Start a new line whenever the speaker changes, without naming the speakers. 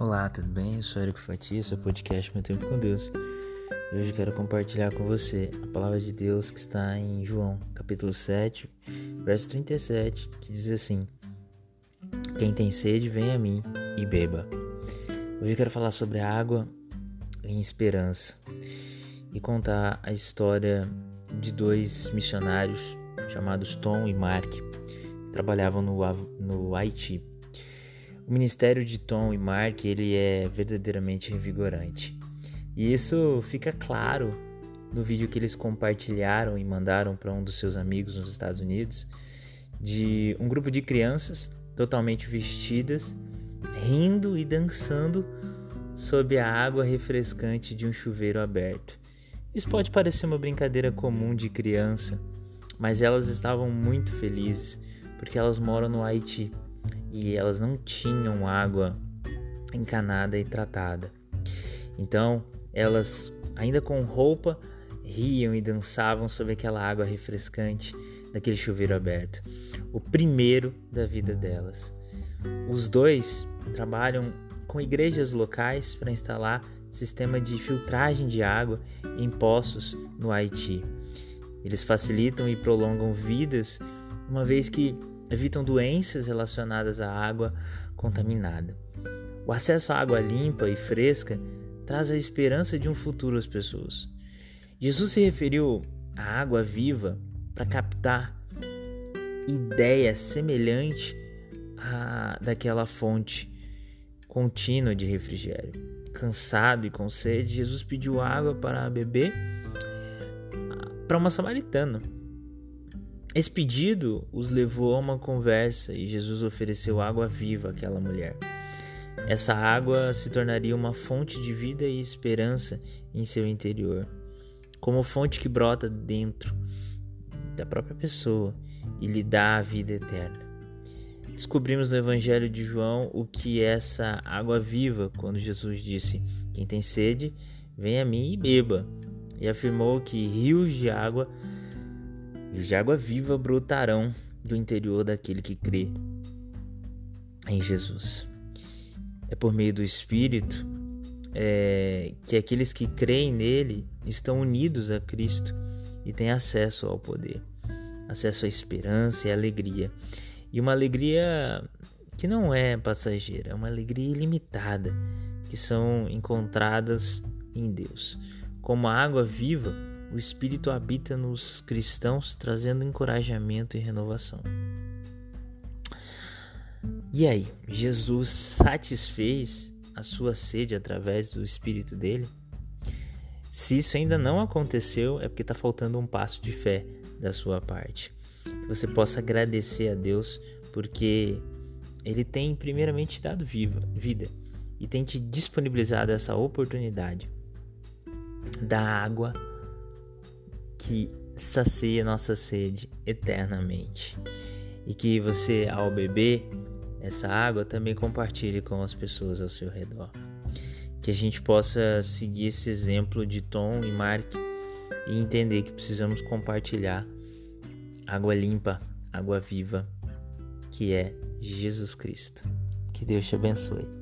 Olá, tudo bem? Eu sou Eric Fatia, seu podcast Meu Tempo com Deus. E hoje quero compartilhar com você a palavra de Deus que está em João, capítulo 7, verso 37, que diz assim: Quem tem sede, vem a mim e beba. Hoje eu quero falar sobre água em esperança e contar a história de dois missionários chamados Tom e Mark, que trabalhavam no, no Haiti. O ministério de Tom e Mark ele é verdadeiramente revigorante. E isso fica claro no vídeo que eles compartilharam e mandaram para um dos seus amigos nos Estados Unidos de um grupo de crianças totalmente vestidas, rindo e dançando sob a água refrescante de um chuveiro aberto. Isso pode parecer uma brincadeira comum de criança, mas elas estavam muito felizes porque elas moram no Haiti e elas não tinham água encanada e tratada. Então, elas, ainda com roupa, riam e dançavam sobre aquela água refrescante daquele chuveiro aberto. O primeiro da vida delas. Os dois trabalham com igrejas locais para instalar sistema de filtragem de água em poços no Haiti. Eles facilitam e prolongam vidas, uma vez que evitam doenças relacionadas à água contaminada. O acesso à água limpa e fresca traz a esperança de um futuro às pessoas. Jesus se referiu à água viva para captar ideia semelhante à daquela fonte contínua de refrigério. Cansado e com sede, Jesus pediu água para beber para uma samaritana esse pedido os levou a uma conversa e Jesus ofereceu água viva àquela mulher. Essa água se tornaria uma fonte de vida e esperança em seu interior, como fonte que brota dentro da própria pessoa e lhe dá a vida eterna. Descobrimos no Evangelho de João o que é essa água viva quando Jesus disse: Quem tem sede, vem a mim e beba. E afirmou que rios de água de água viva brotarão do interior daquele que crê em Jesus. É por meio do Espírito é, que aqueles que creem nele estão unidos a Cristo e têm acesso ao poder, acesso à esperança e à alegria. E uma alegria que não é passageira, é uma alegria ilimitada, que são encontradas em Deus. Como a água viva, o Espírito habita nos cristãos, trazendo encorajamento e renovação. E aí, Jesus satisfez a sua sede através do Espírito dele? Se isso ainda não aconteceu, é porque está faltando um passo de fé da sua parte. Que você possa agradecer a Deus porque Ele tem primeiramente dado viva, vida e tem te disponibilizado essa oportunidade da água que sacia nossa sede eternamente. E que você, ao beber essa água, também compartilhe com as pessoas ao seu redor. Que a gente possa seguir esse exemplo de Tom e Mark e entender que precisamos compartilhar água limpa, água viva, que é Jesus Cristo. Que Deus te abençoe.